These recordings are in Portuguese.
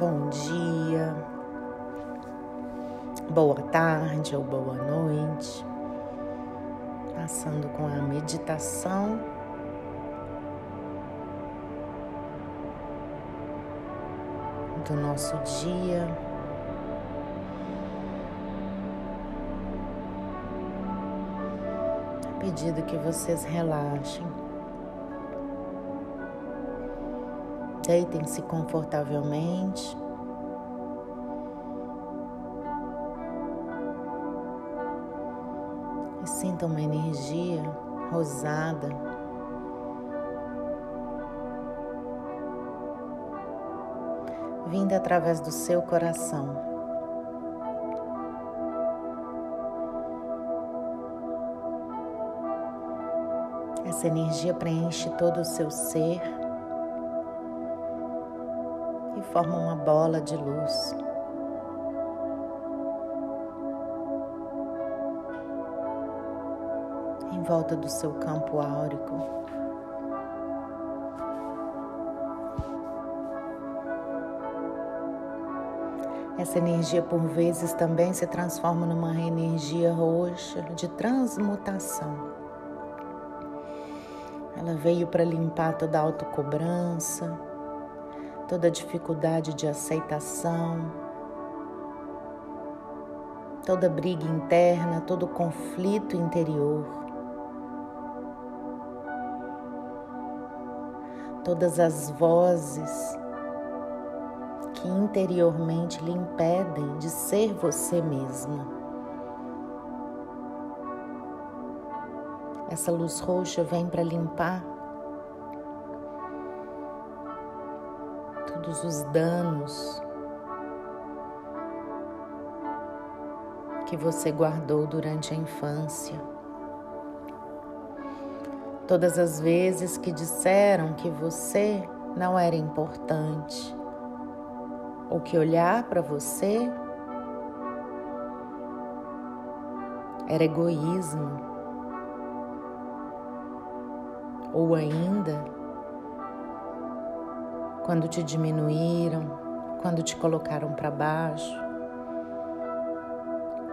bom dia, boa tarde ou boa noite. Passando com a meditação. Do nosso dia. pedido que vocês relaxem. Deitem-se confortavelmente. E sintam uma energia rosada. Vinda através do seu coração. Essa energia preenche todo o seu ser e forma uma bola de luz. Em volta do seu campo áurico. Essa energia, por vezes, também se transforma numa energia roxa de transmutação. Ela veio para limpar toda a autocobrança, toda dificuldade de aceitação, toda briga interna, todo conflito interior. Todas as vozes que interiormente lhe impedem de ser você mesma. Essa luz roxa vem para limpar todos os danos que você guardou durante a infância. Todas as vezes que disseram que você não era importante ou que olhar para você era egoísmo. ou ainda quando te diminuíram, quando te colocaram para baixo,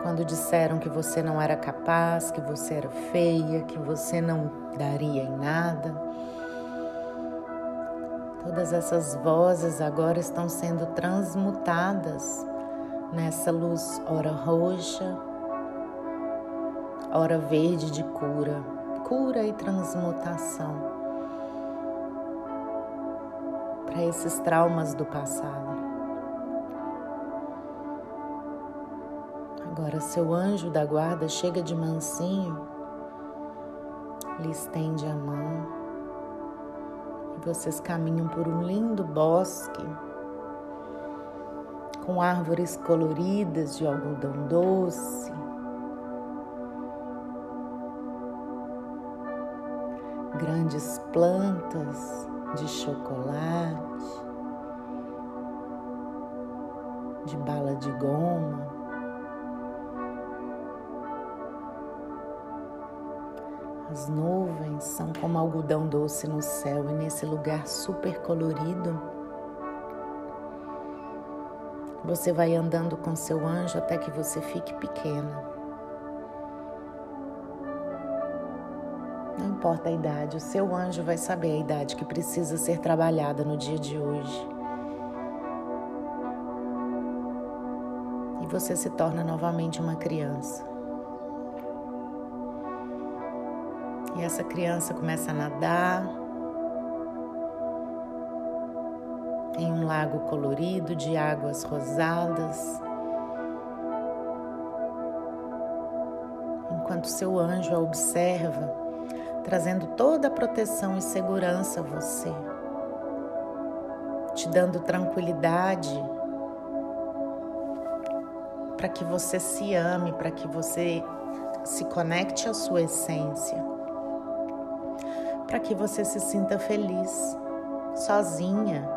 quando disseram que você não era capaz, que você era feia, que você não daria em nada. Todas essas vozes agora estão sendo transmutadas nessa luz, ora roxa, ora verde de cura cura e transmutação para esses traumas do passado. Agora, seu anjo da guarda chega de mansinho, lhe estende a mão e vocês caminham por um lindo bosque com árvores coloridas de algodão doce grandes plantas de chocolate, de bala de goma. As nuvens são como algodão doce no céu e nesse lugar super colorido. Você vai andando com seu anjo até que você fique pequena. Importa a idade, o seu anjo vai saber a idade que precisa ser trabalhada no dia de hoje. E você se torna novamente uma criança. E essa criança começa a nadar em um lago colorido de águas rosadas. Enquanto seu anjo a observa, trazendo toda a proteção e segurança a você, te dando tranquilidade para que você se ame, para que você se conecte à sua essência, para que você se sinta feliz, sozinha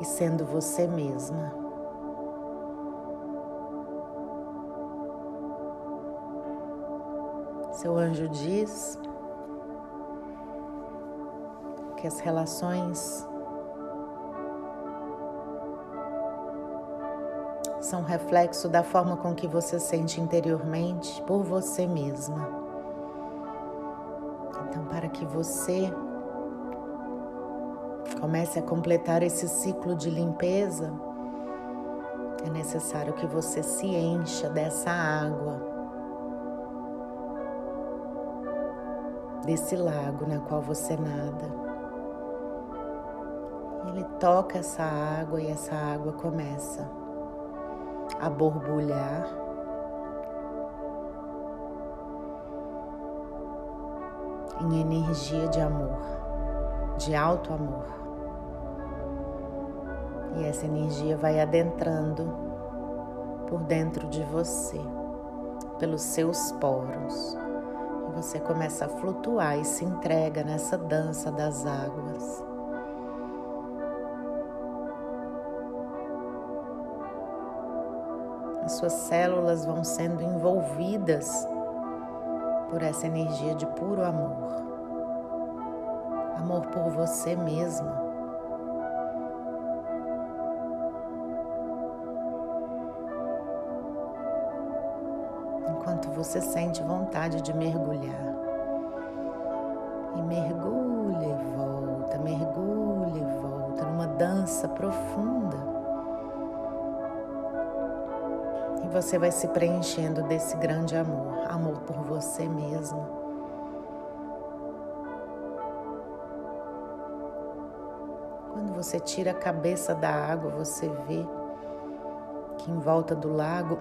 e sendo você mesma. Seu anjo diz que as relações são reflexo da forma com que você sente interiormente por você mesma. Então, para que você comece a completar esse ciclo de limpeza, é necessário que você se encha dessa água desse lago na qual você nada. Ele toca essa água e essa água começa a borbulhar. Em energia de amor, de alto amor. E essa energia vai adentrando por dentro de você, pelos seus poros. Você começa a flutuar e se entrega nessa dança das águas. as suas células vão sendo envolvidas por essa energia de puro amor. Amor por você mesma. Você sente vontade de mergulhar. E mergulha e volta, mergulha e volta numa dança profunda você vai se preenchendo desse grande amor, amor por você mesmo. Quando você tira a cabeça da água, você vê que em volta do lago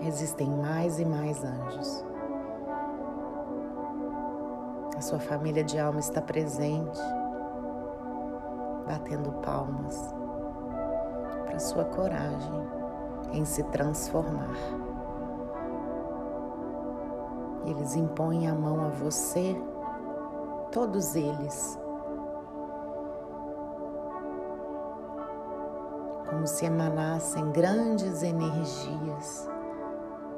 existem mais e mais anjos. A sua família de alma está presente, batendo palmas para sua coragem em se transformar. Eles impõem a mão a você, todos eles, como se emanassem grandes energias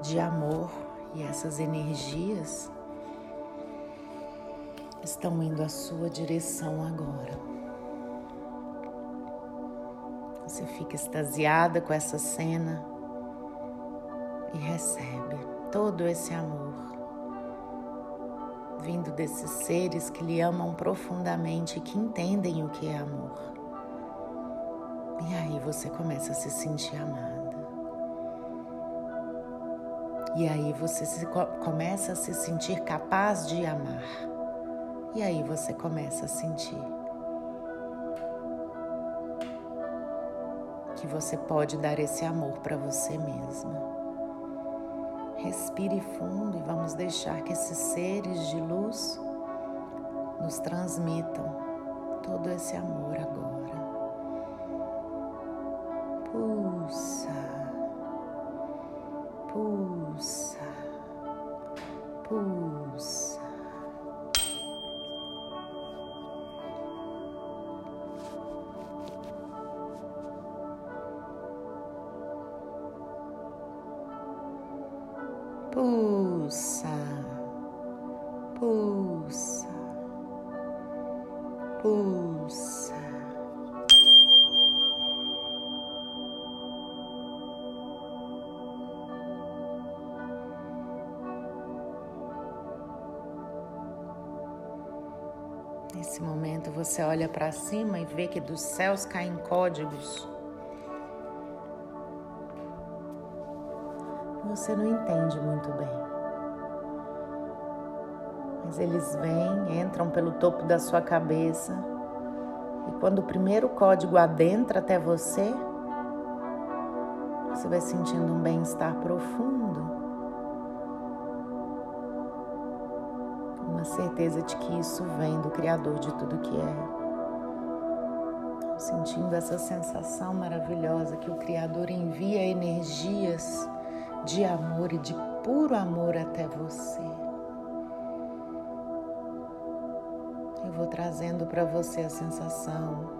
de amor, e essas energias estão indo à sua direção agora. Você fica extasiada com essa cena e recebe todo esse amor vindo desses seres que lhe amam profundamente e que entendem o que é amor. E aí você começa a se sentir amada. E aí você se, começa a se sentir capaz de amar. E aí você começa a sentir que você pode dar esse amor para você mesma. Respire fundo e vamos deixar que esses seres de luz nos transmitam todo esse amor agora. Pulsa, pulsa, pulsa. Pulsa, pulsa, pulsa. Nesse momento você olha para cima e vê que dos céus caem códigos. Você não entende muito bem. Mas eles vêm, entram pelo topo da sua cabeça, e quando o primeiro código adentra até você, você vai sentindo um bem-estar profundo, certeza de que isso vem do Criador de tudo que é sentindo essa sensação maravilhosa que o Criador envia energias de amor e de puro amor até você. Eu vou trazendo para você a sensação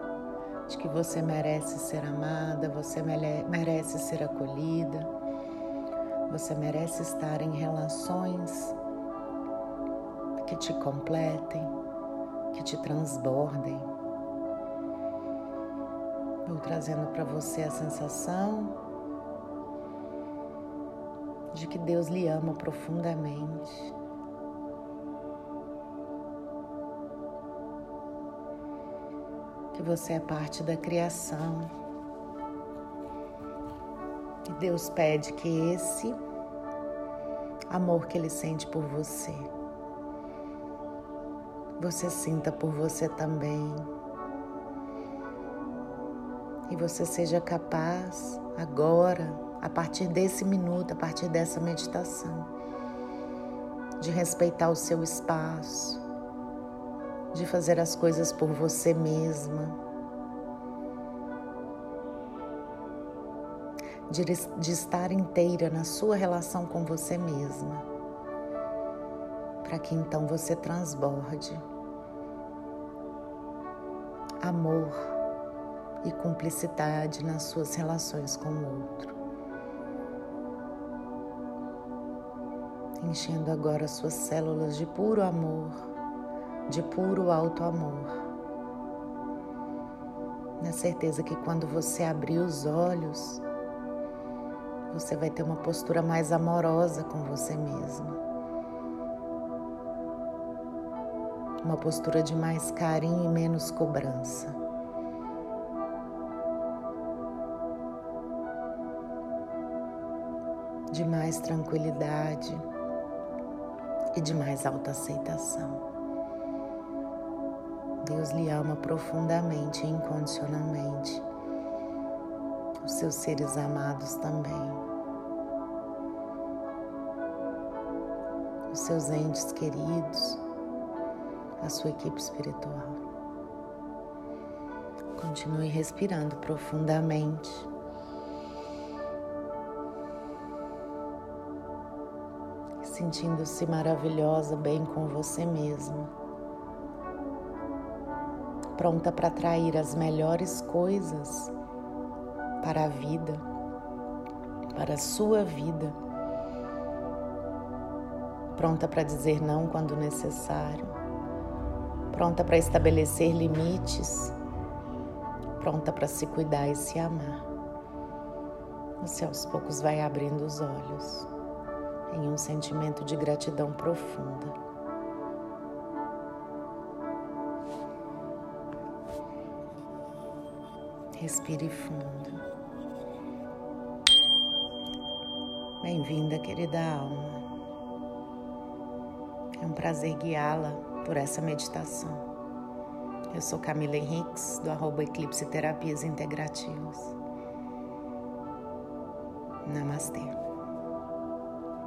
de que você merece ser amada, você merece ser acolhida, você merece estar em relações que te completem, que te transbordem. Vou trazendo para você a sensação de que Deus lhe ama profundamente. Que você é parte da criação. E Deus pede que esse amor que Ele sente por você, você sinta por você também. E você seja capaz agora, a partir desse minuto, a partir dessa meditação, de respeitar o seu espaço, de fazer as coisas por você mesma, de, estar inteira na sua relação com você mesma, para que então você transborde amor e cumplicidade nas suas relações com o outro. Enchendo agora suas células de puro amor, de puro alto amor. Na certeza que quando você abrir os olhos, você vai ter uma postura mais amorosa com você mesma. Uma postura de mais carinho e menos cobrança. de mais tranquilidade e de mais autoaceitação. Deus lhe ama profundamente e incondicionalmente. Os seus seres amados também. Os seus entes queridos, a sua equipe espiritual. Continue respirando profundamente. sentindo-se maravilhosa, bem com você mesma, pronta para atrair as melhores coisas para a vida, para a sua vida, pronta para dizer não quando necessário, pronta para estabelecer limites, pronta para se cuidar e se amar. Você aos poucos vai abrindo os olhos em um sentimento de gratidão profunda. Respire fundo. Bem-vinda, querida alma. É um prazer guiá-la por essa meditação. Eu sou Camila Henriques, do arroba Eclipse Terapias Integrativas. Namastê.